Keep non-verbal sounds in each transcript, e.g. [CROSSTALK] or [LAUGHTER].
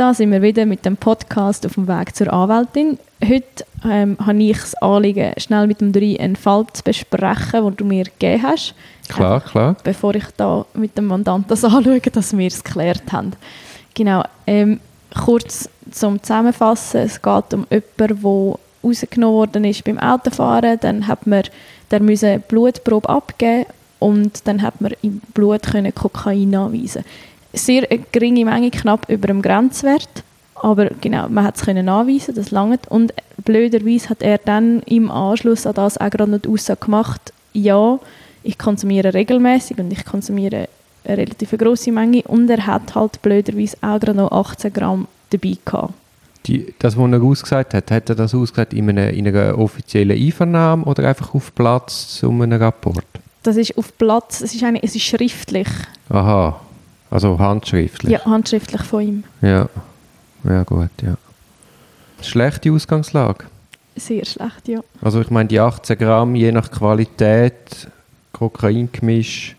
da sind wir wieder mit dem Podcast auf dem Weg zur Anwältin. Heute ähm, habe ich das Anliegen, schnell mit dem Drei einen Fall zu besprechen, den du mir gegeben hast. Klar, Einfach, klar. Bevor ich da mit dem Mandanten das [LAUGHS] anschaue, dass wir es geklärt haben. Genau. Ähm, kurz zum Zusammenfassen. Es geht um jemanden, der rausgenommen worden ist beim Autofahren. Dann hat man der müsse Blutprobe abgeben und dann hat man im Blut können Kokain nachweisen. Sehr eine geringe Menge, knapp über dem Grenzwert. Aber genau, man hat es nachweisen, das langt. Und blöderweise hat er dann im Anschluss an das auch gerade noch die Aussage gemacht, ja, ich konsumiere regelmäßig und ich konsumiere eine relativ grosse Menge und er hat halt blöderweise auch gerade noch 18 Gramm dabei gehabt. Die, das, was er ausgesagt hat, hat er das ausgesagt in einer, in einer offiziellen Einvernahme oder einfach auf Platz zu einem Rapport? Das ist auf Platz, es ist, eine, es ist schriftlich, Aha, also handschriftlich. ja, handschriftlich von ihm. Ja, ja gut, ja. Schlechte Ausgangslage. Sehr schlecht, ja. Also ich meine, die 18 Gramm, je nach Qualität, Kokaingemisch,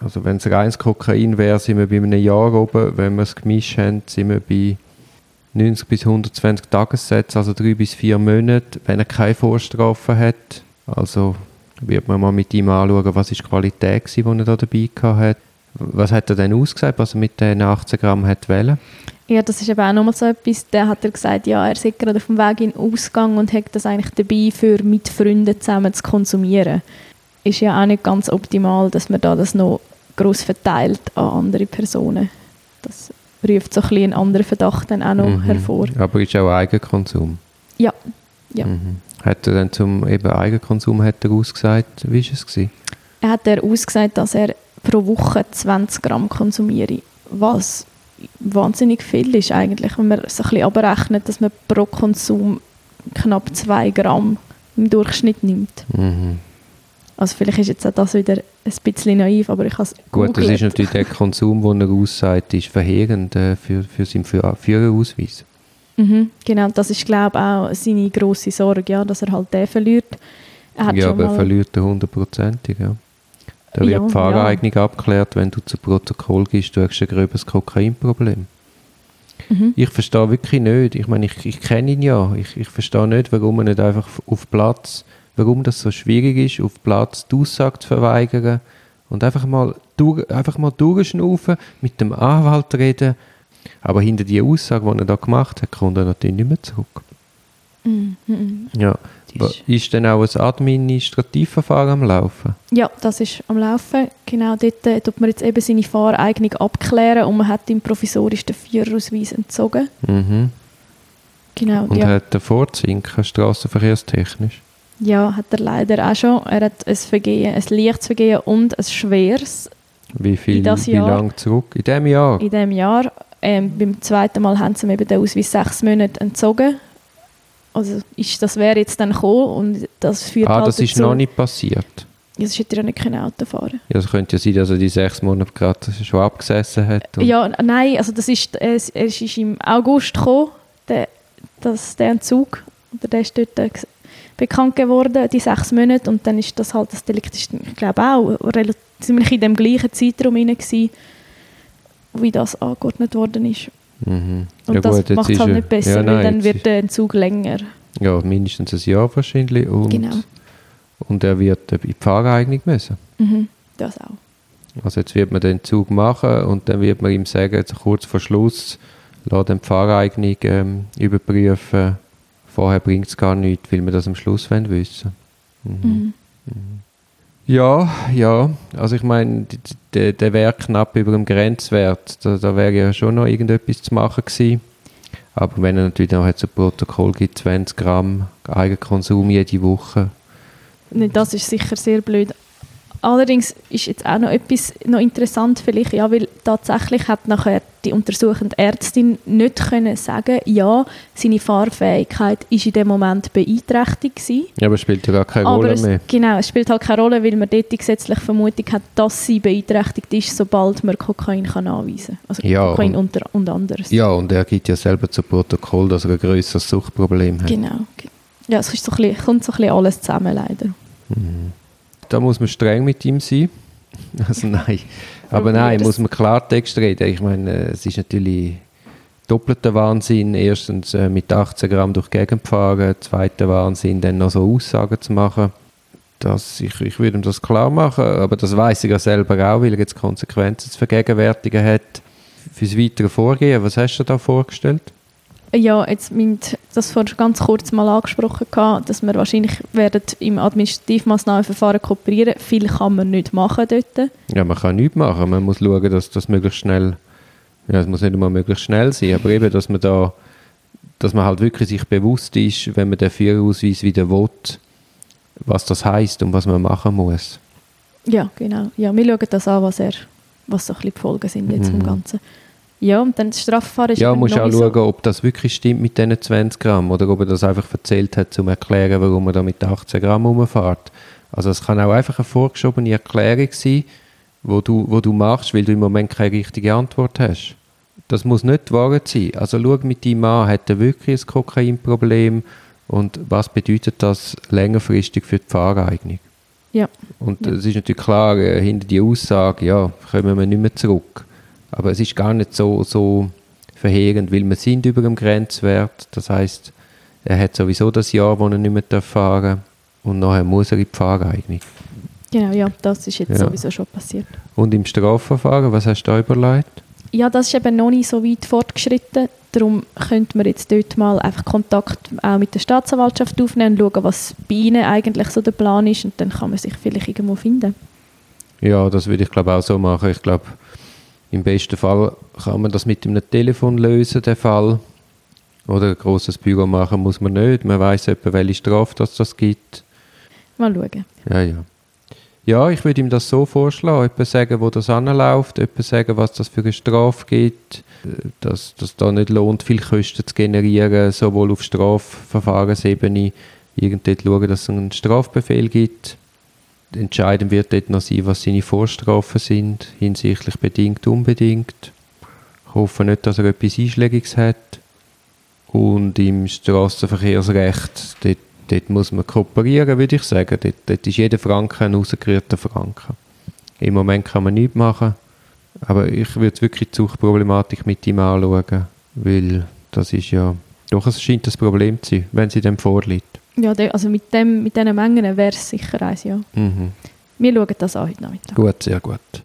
also wenn es reines Kokain wäre, sind wir bei einem Jahr oben. Wenn wir das Gemisch haben, sind wir bei 90 bis 120 Tagessätze, also drei bis vier Monate, wenn er keine Vorstrafe hat. Also wird man mal mit ihm anschauen, was ist die Qualität war, die er da dabei hatte. Was hat er denn ausgesagt, was er mit den 18 Gramm hat wollen? Ja, das ist eben auch nochmal so etwas. Da hat er gesagt, ja, er sei gerade auf dem Weg in den Ausgang und hat das eigentlich dabei, für mit Freunden zusammen zu konsumieren. Ist ja auch nicht ganz optimal, dass man da das noch gross verteilt an andere Personen. Das ruft so ein bisschen einen anderen Verdacht dann auch noch Mhm. hervor. Aber ist auch Eigenkonsum. Ja, ja. Mhm. Hat er dann zum eben Eigenkonsum hat er ausgesagt, wie war es? Gewesen? Er hat er ausgesagt, dass er pro Woche 20 Gramm konsumiere, was wahnsinnig viel ist eigentlich, wenn man es ein bisschen abrechnet, dass man pro Konsum knapp 2 Gramm im Durchschnitt nimmt. Mhm. Also vielleicht ist jetzt auch das wieder ein bisschen naiv, aber ich habe es Gut, das ist natürlich der Konsum, den er aussagt, ist verheerend äh, für, für seinen Führ- Führerausweis. Mhm, genau, das ist glaube ich auch seine grosse Sorge, ja, dass er halt den verliert. Er hat Ja, schon aber er verliert er hundertprozentig, ja. Da wird Ja, die Fahreignung abgeklärt, wenn du zu Protokoll gehst, du hast ein gröberes Kokainproblem. mhm, Ich verstehe wirklich nicht, ich meine, ich, ich kenne ihn ja, ich, ich verstehe nicht, warum er nicht einfach auf Platz, warum das so schwierig ist, auf Platz die Aussage zu verweigern und einfach mal, durch, einfach mal durchschnaufen, mit dem Anwalt reden, aber hinter die Aussage, die er da gemacht hat, kommt er natürlich nicht mehr zurück. Mhm. Ja. Ist- Ist denn auch ein Administrativverfahren am Laufen? Ja, das ist am Laufen. Genau dort äh, tut man jetzt eben seine Fahreignung abklären und man hat ihm provisorisch den Führerausweis entzogen. Mhm. Genau, Und ja. hat er vorzusinken, strassenverkehrstechnisch? ja, hat er leider auch schon. Er hat ein Vergehen, ein leichtes Vergehen und ein schweres Wie viel, wie Jahr- lang zurück? In diesem Jahr? in diesem Jahr. Ähm, beim zweiten Mal haben sie ihm eben den Ausweis sechs Monate entzogen. Also ist, das wäre jetzt dann gekommen und das führt ah, halt das ist dazu, noch nicht passiert. Ja, sonst hätte er ja nicht können Auto fahren Ja, es könnte ja sein, dass er die sechs Monate gerade schon abgesessen hat. Ja, nein, also das ist, äh, es es ist im August gekommen, der, das, der Entzug. Oder der ist dort äh, bekannt geworden, die sechs Monate. Und dann ist das halt, das Delikt ist, ich glaube auch, relativ, ziemlich in dem gleichen Zeitraum rein gewesen, wie das angeordnet worden ist. Mhm. Und ja, das macht es halt nicht besser, ja, weil nein, dann jetzt wird der Entzug länger. Ja, mindestens ein Jahr wahrscheinlich. Und, Genau. und er wird in die Fahreignung müssen. Mhm. Das auch. Also jetzt wird man den Zug machen und dann wird man ihm sagen, jetzt kurz vor Schluss, lass den Fahreignung ähm, überprüfen. Vorher bringt es gar nichts, weil wir das am Schluss wollen wissen Mhm. Ja, ja. Also ich meine, der, der wäre knapp über dem Grenzwert. Da, da wäre ja schon noch irgendetwas zu machen gewesen. Aber wenn er natürlich noch zu Protokoll gibt, 20 Gramm Eigenkonsum jede Woche. Das ist sicher sehr blöd. Allerdings ist jetzt auch noch etwas noch interessant vielleicht, ja, weil tatsächlich hat nachher die untersuchende Ärztin nicht können sagen, ja, seine Fahrfähigkeit ist in dem Moment beeinträchtigt gewesen. Ja, aber es spielt ja gar keine Aber Rolle es, mehr. genau, es spielt halt keine Rolle, weil man dort die gesetzliche Vermutung hat, dass sie beeinträchtigt ist, sobald man Kokain kann anweisen kann. Also Ja, Kokain und- unter, und anderes. Ja, und er gibt ja selber zu Protokoll, dass er ein grösseres Suchtproblem hat. Genau. Ja, es ist so ein bisschen, kommt so ein bisschen alles zusammen, leider. Da muss man streng mit ihm sein. [LAUGHS] Also nein. Aber nein, muss man Klartext reden. Ich meine, äh, es ist natürlich doppelter Wahnsinn. Erstens äh, mit 18 Gramm durch die Gegend fahren, zweiter Wahnsinn, dann noch so Aussagen zu machen. Das, ich, ich würde ihm das klar machen, aber das weiß er ja selber auch, weil er jetzt Konsequenzen zu vergegenwärtigen hat. Fürs weitere Vorgehen, was hast du da vorgestellt? Ja, jetzt mit das vorhin ganz kurz mal angesprochen, gehabt, dass wir wahrscheinlich werden im Administrativmaßnahmenverfahren kooperieren. Viel kann man nicht machen dort. Ja, man kann nichts machen. Man muss schauen, dass das möglichst schnell, ja, es muss nicht immer möglichst schnell sein, aber eben, dass man da, dass man halt wirklich sich bewusst ist, wenn man den Führerausweis wieder will, was das heißt und was man machen muss. Ja, genau. Ja, wir schauen das an, was, er, was so ein bisschen die Folgen sind jetzt Mhm. im Ganzen. Ja, und dann das Strafverfahren ist Ja, musst auch so- schauen, ob das wirklich stimmt mit diesen 20 Gramm oder ob er das einfach erzählt hat, um zu erklären, warum er da mit 18 Gramm rumfährt. Also es kann auch einfach eine vorgeschobene Erklärung sein, wo du, wo du machst, weil du im Moment keine richtige Antwort hast. Das muss nicht die Wahrheit sein. Also schau mit deinem Mann, hat er wirklich ein Kokainproblem und was bedeutet das längerfristig für die Fahreignung? Ja. Und Ja. es ist natürlich klar, äh, hinter die Aussage, ja, kommen wir nicht mehr zurück. Aber es ist gar nicht so, so verheerend, weil wir sind über dem Grenzwert. Das heißt, er hat sowieso das Jahr, wo er nicht mehr fahren darf. Und nachher muss er in die Fahreignung. Genau, ja, das ist jetzt Ja. sowieso schon passiert. Und im Strafverfahren, was hast du da überlegt? Ja, das ist eben noch nicht so weit fortgeschritten. Darum könnte man jetzt dort mal einfach Kontakt auch mit der Staatsanwaltschaft aufnehmen und schauen, was bei ihnen eigentlich so der Plan ist. Und dann kann man sich vielleicht irgendwo finden. Ja, das würde ich glaube auch so machen. Ich glaube, im besten Fall kann man das mit einem Telefon lösen, den Fall. Oder ein grosses Büro machen muss man nicht. Man weiß etwa, welche Strafe das, das gibt. Mal schauen. Ja, ja. Ja, ich würde ihm das so vorschlagen. Etwa sagen, wo das anläuft, etwa sagen, was das für eine Strafe gibt, dass das da nicht lohnt, viel Kosten zu generieren, sowohl auf Strafverfahrensebene, irgendwie schauen, dass es einen Strafbefehl gibt. Entscheidend wird dort noch sein, was seine Vorstrafen sind, hinsichtlich bedingt, unbedingt. Ich hoffe nicht, dass er etwas Einschlägiges hat. Und im Straßenverkehrsrecht, dort, dort muss man kooperieren, würde ich sagen. Dort, dort ist jeder Franken ein rausgerührter Franken. Im Moment kann man nichts machen, aber ich würde wirklich die Suchtproblematik mit ihm anschauen, weil das ist ja, doch es scheint ein Problem zu sein, wenn sie dem vorliegt. Ja, also mit, dem, mit diesen Mengen wäre es sicher eins, ja. Mhm. Wir schauen das an heute Nachmittag. Gut, sehr gut.